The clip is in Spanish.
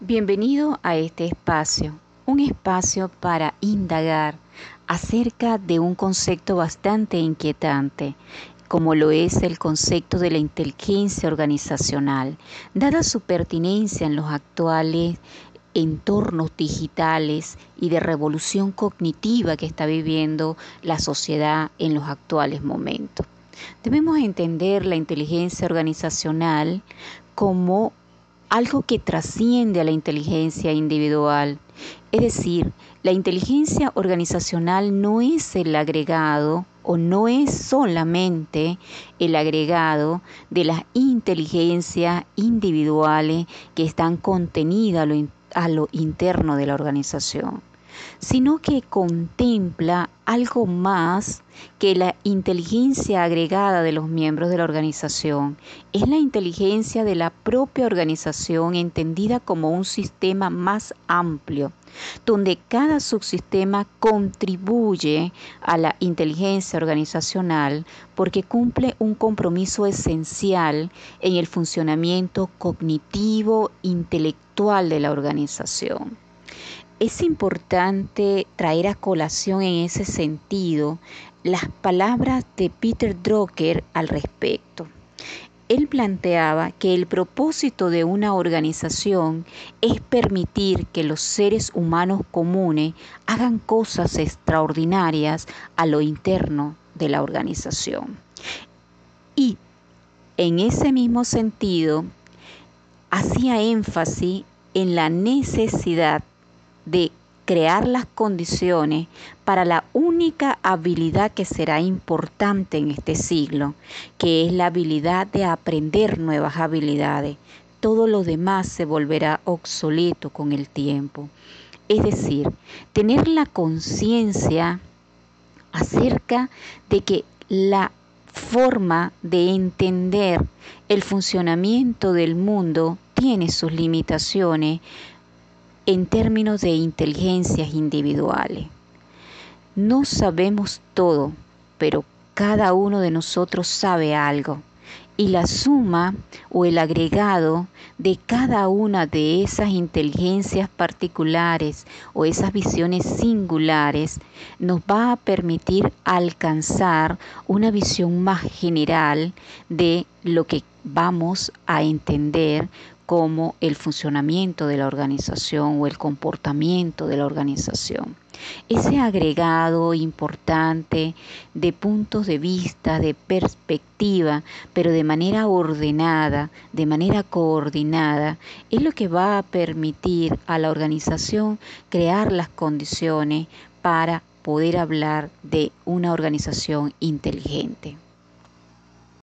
Bienvenido a este espacio, un espacio para indagar acerca de un concepto bastante inquietante, como lo es el concepto de la inteligencia organizacional, dada su pertinencia en los actuales entornos digitales y de revolución cognitiva que está viviendo la sociedad en los actuales momentos. Debemos entender la inteligencia organizacional como algo que trasciende a la inteligencia individual. Es decir, la inteligencia organizacional no es el agregado o no es solamente el agregado de las inteligencias individuales que están contenidas a lo, interno de la organización sino que contempla algo más que la inteligencia agregada de los miembros de la organización. Es la inteligencia de la propia organización entendida como un sistema más amplio, donde cada subsistema contribuye a la inteligencia organizacional porque cumple un compromiso esencial en el funcionamiento cognitivo intelectual de la organización. Es importante traer a colación en ese sentido las palabras de Peter Drucker al respecto. Él planteaba que el propósito de una organización es permitir que los seres humanos comunes hagan cosas extraordinarias a lo interno de la organización. Y en ese mismo sentido, hacía énfasis en la necesidad de crear las condiciones para la única habilidad que será importante en este siglo, que es la habilidad de aprender nuevas habilidades. Todo lo demás se volverá obsoleto con el tiempo. Es decir, tener la conciencia acerca de que la forma de entender el funcionamiento del mundo tiene sus limitaciones, en términos de inteligencias individuales. No sabemos todo, pero cada uno de nosotros sabe algo. Y la suma o el agregado de cada una de esas inteligencias particulares o esas visiones singulares nos va a permitir alcanzar una visión más general de lo que vamos a entender como el funcionamiento de la organización o el comportamiento de la organización. Ese agregado importante de puntos de vista, de perspectiva, pero de manera ordenada, de manera coordinada, es lo que va a permitir a la organización crear las condiciones para poder hablar de una organización inteligente.